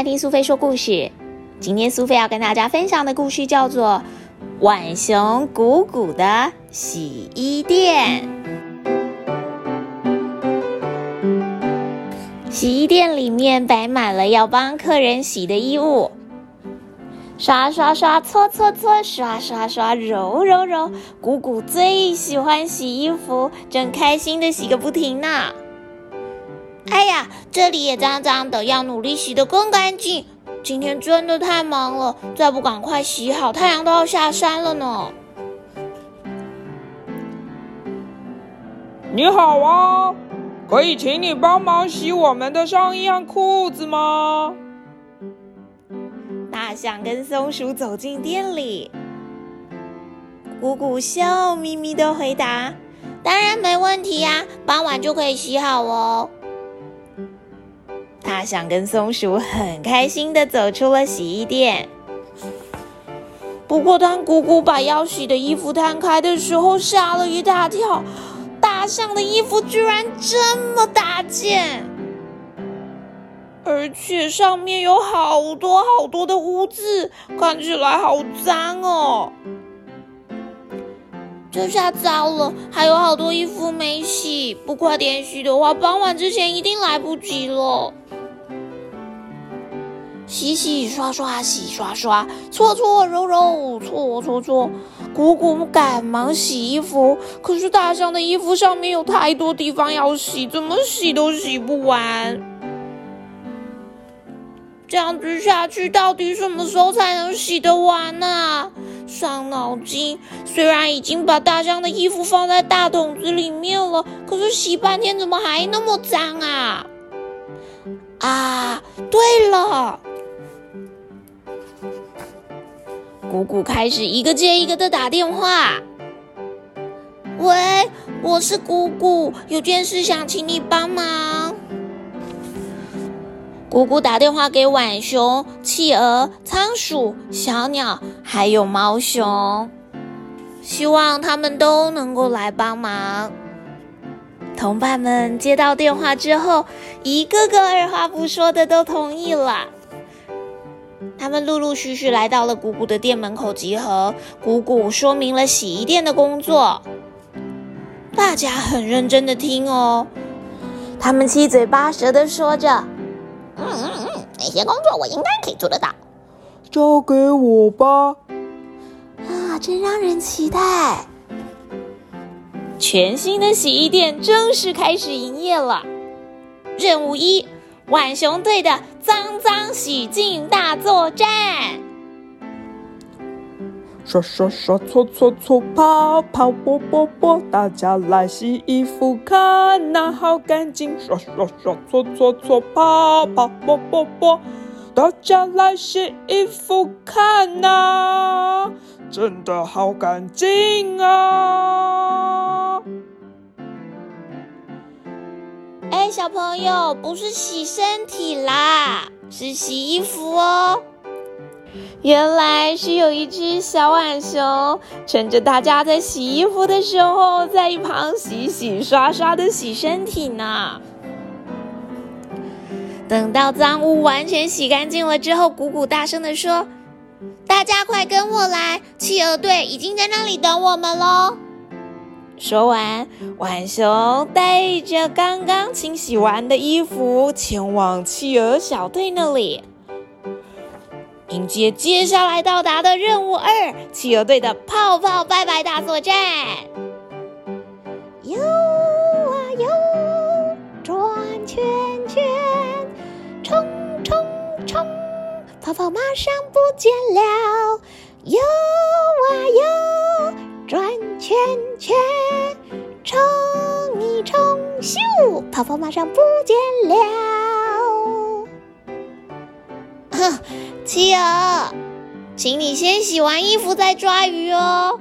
来听苏菲说故事。今天苏菲要跟大家分享的故事叫做《浣熊鼓鼓的洗衣店》。洗衣店里面摆满了要帮客人洗的衣物，刷刷刷，搓搓搓，刷刷刷，揉揉揉。鼓鼓最喜欢洗衣服，正开心的洗个不停呢。哎呀，这里也脏脏的，要努力洗得更干净。今天真的太忙了，再不赶快洗好，太阳都要下山了呢。你好啊，可以请你帮忙洗我们的上衣和裤子吗？大象跟松鼠走进店里，姑姑笑眯眯的回答：“当然没问题呀，傍晚就可以洗好哦。”大象跟松鼠很开心的走出了洗衣店。不过，当姑姑把要洗的衣服摊开的时候，吓了一大跳。大象的衣服居然这么大件，而且上面有好多好多的污渍，看起来好脏哦！这下糟了，还有好多衣服没洗，不快点洗的话，傍晚之前一定来不及了。洗洗刷刷，洗刷刷，搓搓揉揉，搓搓搓。姑姑赶忙洗衣服，可是大象的衣服上面有太多地方要洗，怎么洗都洗不完。这样子下去，到底什么时候才能洗得完呢？伤脑筋。虽然已经把大象的衣服放在大桶子里面了，可是洗半天怎么还那么脏啊？啊，对了。姑姑开始一个接一个的打电话。喂，我是姑姑，有件事想请你帮忙。姑姑打电话给浣熊、企鹅、仓鼠、小鸟，还有猫熊，希望他们都能够来帮忙。同伴们接到电话之后，一个个二话不说的都同意了。他们陆陆续续来到了姑姑的店门口集合。姑姑说明了洗衣店的工作，大家很认真的听哦。他们七嘴八舌的说着：“嗯嗯嗯，那些工作我应该可以做得到。”交给我吧。啊，真让人期待！全新的洗衣店正式开始营业了。任务一。浣熊队的脏脏洗净大作战，刷刷刷，搓搓搓，泡泡啵啵啵，大家来洗衣服，看那好干净。刷刷刷，搓搓搓，泡泡啵啵啵，大家来洗衣服，看那真的好干净啊！小朋友，不是洗身体啦，是洗衣服哦。原来是有一只小浣熊，趁着大家在洗衣服的时候，在一旁洗洗刷刷的洗身体呢。等到脏污完全洗干净了之后，鼓鼓大声的说：“大家快跟我来，企鹅队已经在那里等我们喽。”说完，浣熊带着刚刚清洗完的衣服，前往企鹅小队那里，迎接接下来到达的任务二——企鹅队的泡泡拜拜大作战。游啊游，转圈圈，冲冲冲，泡泡马上不见了。游咻！泡泡马上不见了。哼，企鹅，请你先洗完衣服再抓鱼哦。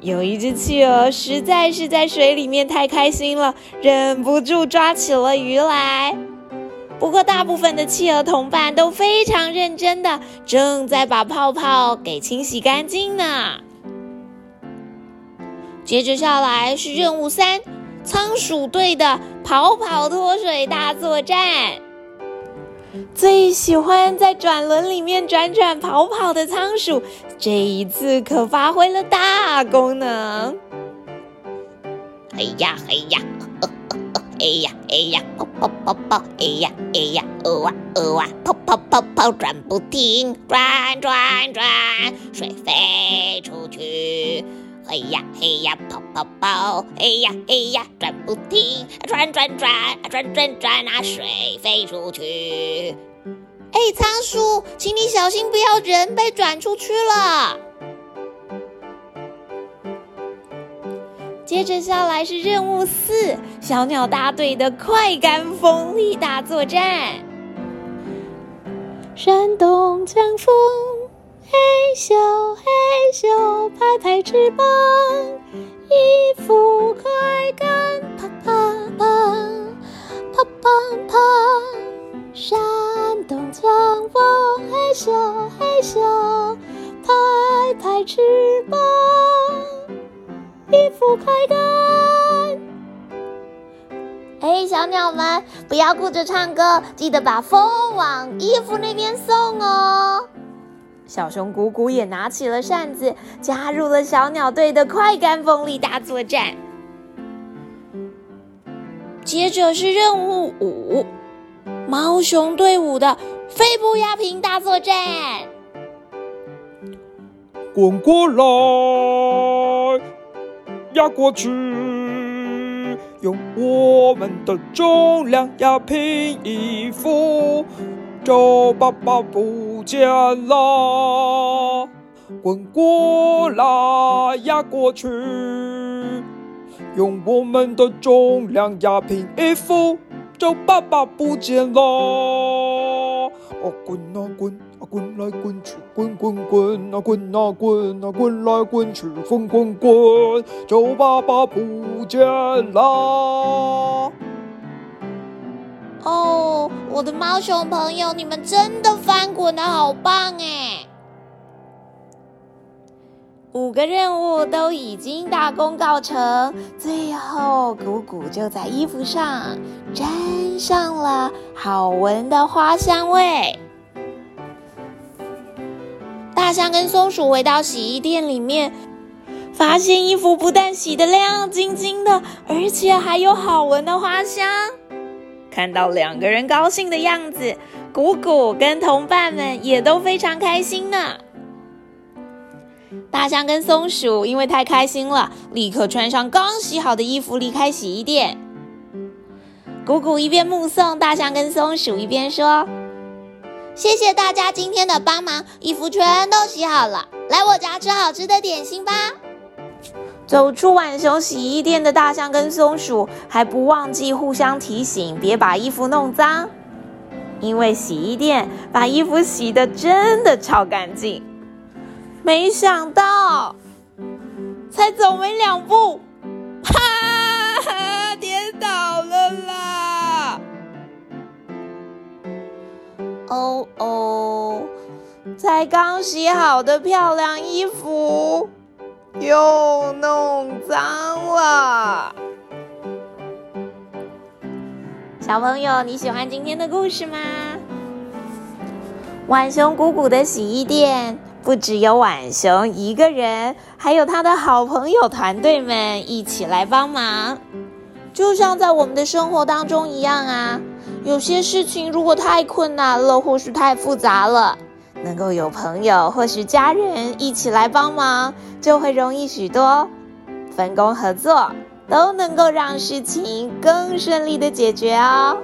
有一只企鹅实在是在水里面太开心了，忍不住抓起了鱼来。不过，大部分的企鹅同伴都非常认真的，正在把泡泡给清洗干净呢。接着下来是任务三，仓鼠队的跑跑脱水大作战。最喜欢在转轮里面转转跑跑的仓鼠，这一次可发挥了大功能。哎呀哎呀，哎呀哎呀，跑跑跑跑，哎呀哎呀，哦哇哦哇，跑跑跑跑转不停，转转转，水飞出去。哎呀哎呀，跑宝宝，哎呀哎呀，转不停，转转转，转转转，那水飞出去。哎，仓鼠，请你小心，不要人被转出去了。接着下来是任务四，小鸟大队的快干风力大作战。扇动强风，嘿咻嘿咻，拍拍翅膀，衣服快干，啪啪啪，啪啪啪。扇动强风，嘿咻嘿咻，拍拍翅膀。衣服快干！哎，小鸟们，不要顾着唱歌，记得把风往衣服那边送哦。小熊鼓鼓也拿起了扇子，加入了小鸟队的快干风力大作战。接着是任务五，猫熊队伍的肺部压平大作战。滚过来！压过去，用我们的重量压平衣服，周爸爸不见了。滚过来，压过去，用我们的重量压平衣服，周爸爸不见了。哦，滚啊滚！啊，滚来滚去，滚滚滚啊，滚啊滚啊，滚来滚去，滚滚滚，周爸爸不见了。哦，我的猫熊朋友，你们真的翻滚的好棒哎！五个任务都已经大功告成，最后谷谷就在衣服上沾上了好闻的花香味。大象跟松鼠回到洗衣店里面，发现衣服不但洗得亮晶晶的，而且还有好闻的花香。看到两个人高兴的样子，谷谷跟同伴们也都非常开心呢。大象跟松鼠因为太开心了，立刻穿上刚洗好的衣服离开洗衣店。谷谷一边目送大象跟松鼠，一边说。谢谢大家今天的帮忙，衣服全都洗好了，来我家吃好吃的点心吧。走出浣熊洗衣店的大象跟松鼠还不忘记互相提醒，别把衣服弄脏，因为洗衣店把衣服洗的真的超干净。没想到，才走没两步，哈，跌倒了啦！哦哦，才刚洗好的漂亮衣服又弄脏了。小朋友，你喜欢今天的故事吗？浣熊鼓鼓的洗衣店不只有浣熊一个人，还有他的好朋友团队们一起来帮忙，就像在我们的生活当中一样啊。有些事情如果太困难了，或是太复杂了，能够有朋友或是家人一起来帮忙，就会容易许多。分工合作都能够让事情更顺利的解决哦。